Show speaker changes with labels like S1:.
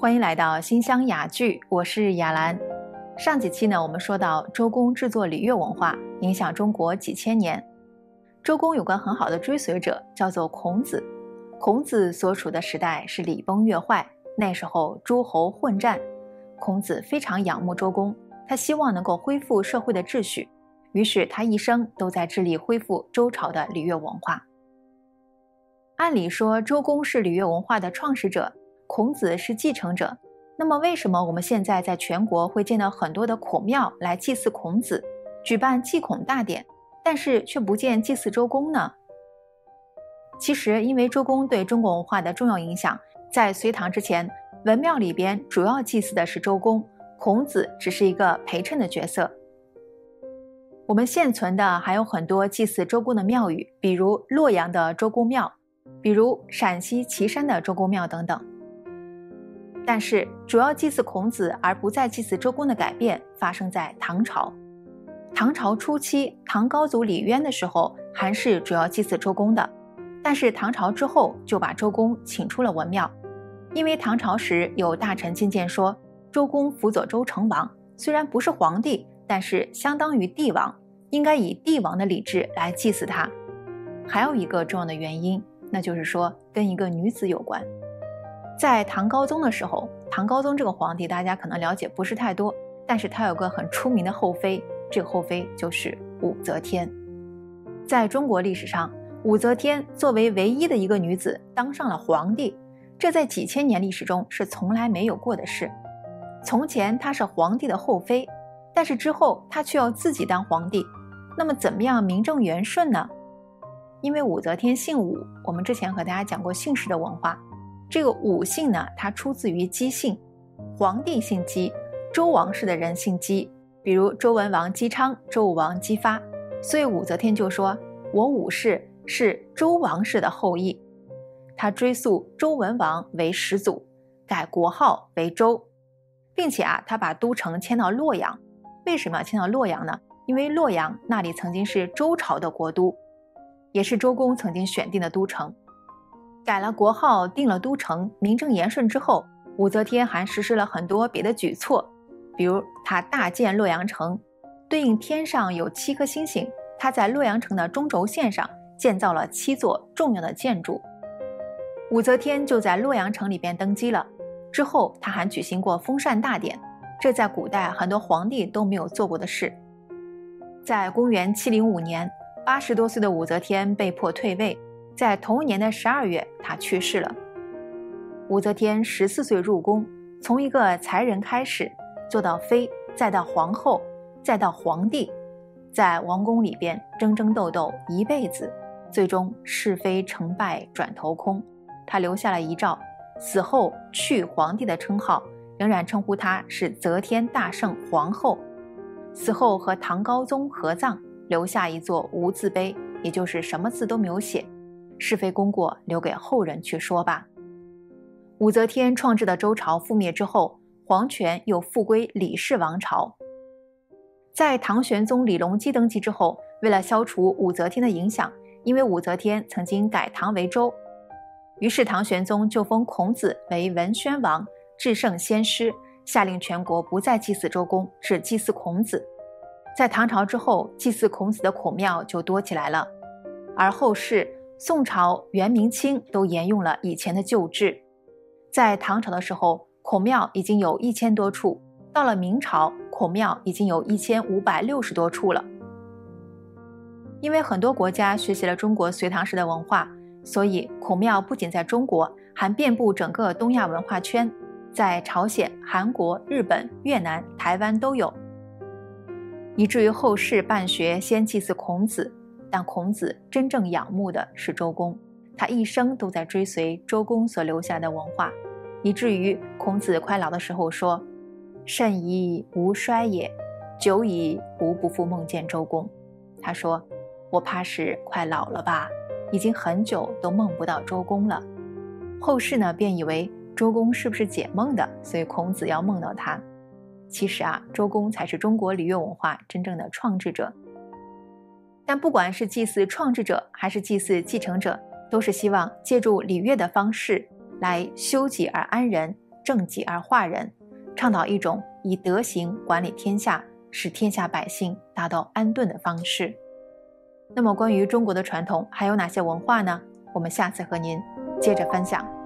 S1: 欢迎来到新乡雅聚，我是雅兰。上几期呢，我们说到周公制作礼乐文化影响中国几千年。周公有个很好的追随者，叫做孔子。孔子所处的时代是礼崩乐坏，那时候诸侯混战。孔子非常仰慕周公，他希望能够恢复社会的秩序，于是他一生都在致力恢复周朝的礼乐文化。按理说，周公是礼乐文化的创始者，孔子是继承者。那么，为什么我们现在在全国会见到很多的孔庙来祭祀孔子，举办祭孔大典，但是却不见祭祀周公呢？其实，因为周公对中国文化的重要影响，在隋唐之前，文庙里边主要祭祀的是周公，孔子只是一个陪衬的角色。我们现存的还有很多祭祀周公的庙宇，比如洛阳的周公庙，比如陕西岐山的周公庙等等。但是，主要祭祀孔子而不再祭祀周公的改变发生在唐朝。唐朝初期，唐高祖李渊的时候，还是主要祭祀周公的。但是唐朝之后就把周公请出了文庙，因为唐朝时有大臣进谏说，周公辅佐周成王，虽然不是皇帝，但是相当于帝王，应该以帝王的礼制来祭祀他。还有一个重要的原因，那就是说跟一个女子有关。在唐高宗的时候，唐高宗这个皇帝大家可能了解不是太多，但是他有个很出名的后妃，这个后妃就是武则天。在中国历史上，武则天作为唯一的一个女子当上了皇帝，这在几千年历史中是从来没有过的事。从前她是皇帝的后妃，但是之后她却要自己当皇帝，那么怎么样名正言顺呢？因为武则天姓武，我们之前和大家讲过姓氏的文化。这个武姓呢，它出自于姬姓，皇帝姓姬，周王室的人姓姬，比如周文王姬昌、周武王姬发，所以武则天就说：“我武氏是周王室的后裔。”他追溯周文王为始祖，改国号为周，并且啊，他把都城迁到洛阳。为什么要迁到洛阳呢？因为洛阳那里曾经是周朝的国都，也是周公曾经选定的都城。改了国号，定了都城，名正言顺之后，武则天还实施了很多别的举措，比如她大建洛阳城，对应天上有七颗星星，她在洛阳城的中轴线上建造了七座重要的建筑。武则天就在洛阳城里边登基了，之后她还举行过封禅大典，这在古代很多皇帝都没有做过的事。在公元七零五年，八十多岁的武则天被迫退位。在同一年的十二月，他去世了。武则天十四岁入宫，从一个才人开始，做到妃，再到皇后，再到皇帝，在王宫里边争争斗斗一辈子，最终是非成败转头空。他留下了遗诏，死后去皇帝的称号，仍然称呼他是则天大圣皇后。死后和唐高宗合葬，留下一座无字碑，也就是什么字都没有写。是非功过留给后人去说吧。武则天创制的周朝覆灭之后，皇权又复归李氏王朝。在唐玄宗李隆基登基之后，为了消除武则天的影响，因为武则天曾经改唐为周，于是唐玄宗就封孔子为文宣王、至圣先师，下令全国不再祭祀周公，只祭祀孔子。在唐朝之后，祭祀孔子的孔庙就多起来了，而后世。宋朝、元、明清都沿用了以前的旧制，在唐朝的时候，孔庙已经有一千多处；到了明朝，孔庙已经有一千五百六十多处了。因为很多国家学习了中国隋唐时的文化，所以孔庙不仅在中国，还遍布整个东亚文化圈，在朝鲜、韩国、日本、越南、台湾都有，以至于后世办学先祭祀孔子。但孔子真正仰慕的是周公，他一生都在追随周公所留下的文化，以至于孔子快老的时候说：“甚矣吾衰也，久矣吾不复梦见周公。”他说：“我怕是快老了吧，已经很久都梦不到周公了。”后世呢便以为周公是不是解梦的，所以孔子要梦到他。其实啊，周公才是中国礼乐文化真正的创制者。但不管是祭祀创制者还是祭祀继承者，都是希望借助礼乐的方式来修己而安人，正己而化人，倡导一种以德行管理天下，使天下百姓达到安顿的方式。那么，关于中国的传统还有哪些文化呢？我们下次和您接着分享。